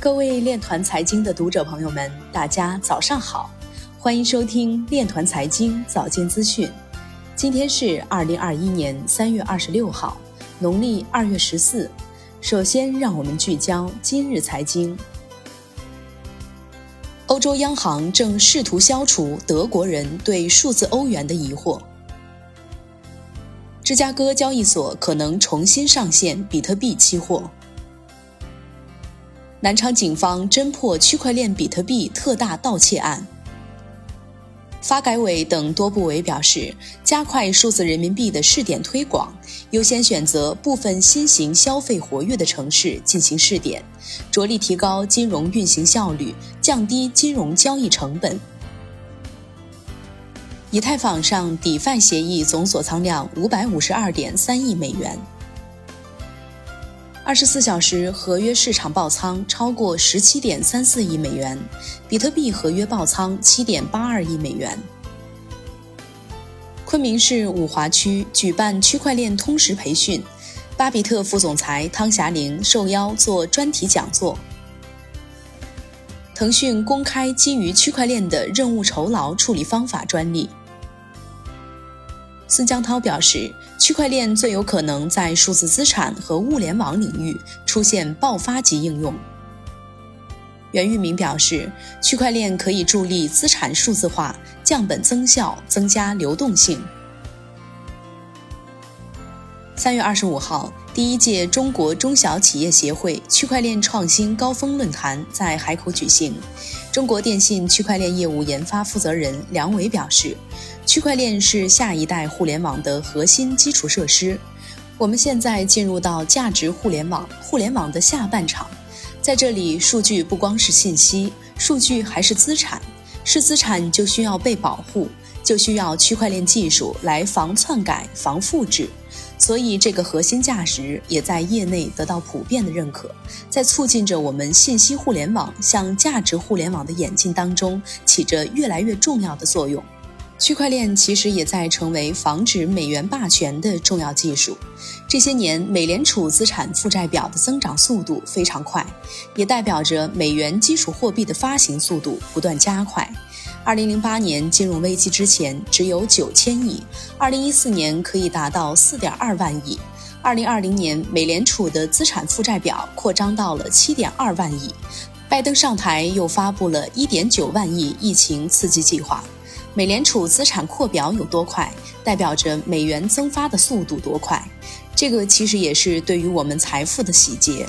各位链团财经的读者朋友们，大家早上好，欢迎收听链团财经早间资讯。今天是二零二一年三月二十六号，农历二月十四。首先，让我们聚焦今日财经。欧洲央行正试图消除德国人对数字欧元的疑惑。芝加哥交易所可能重新上线比特币期货。南昌警方侦破区块链比特币特大盗窃案。发改委等多部委表示，加快数字人民币的试点推广，优先选择部分新型消费活跃的城市进行试点，着力提高金融运行效率，降低金融交易成本。以太坊上 DeFi 协议总锁仓量五百五十二点三亿美元。二十四小时合约市场爆仓超过十七点三四亿美元，比特币合约爆仓七点八二亿美元。昆明市五华区举办区块链通识培训，巴比特副总裁汤霞玲受邀做专题讲座。腾讯公开基于区块链的任务酬劳处理方法专利。孙江涛表示，区块链最有可能在数字资产和物联网领域出现爆发级应用。袁玉明表示，区块链可以助力资产数字化、降本增效、增加流动性。三月二十五号，第一届中国中小企业协会区块链创新高峰论坛在海口举行。中国电信区块链业务研发负责人梁伟表示。区块链是下一代互联网的核心基础设施。我们现在进入到价值互联网，互联网的下半场。在这里，数据不光是信息，数据还是资产。是资产就需要被保护，就需要区块链技术来防篡改、防复制。所以，这个核心价值也在业内得到普遍的认可，在促进着我们信息互联网向价值互联网的演进当中，起着越来越重要的作用。区块链其实也在成为防止美元霸权的重要技术。这些年，美联储资产负债表的增长速度非常快，也代表着美元基础货币的发行速度不断加快。二零零八年金融危机之前只有九千亿，二零一四年可以达到四点二万亿，二零二零年美联储的资产负债表扩张到了七点二万亿。拜登上台又发布了一点九万亿疫情刺激计划。美联储资产扩表有多快，代表着美元增发的速度多快。这个其实也是对于我们财富的洗劫。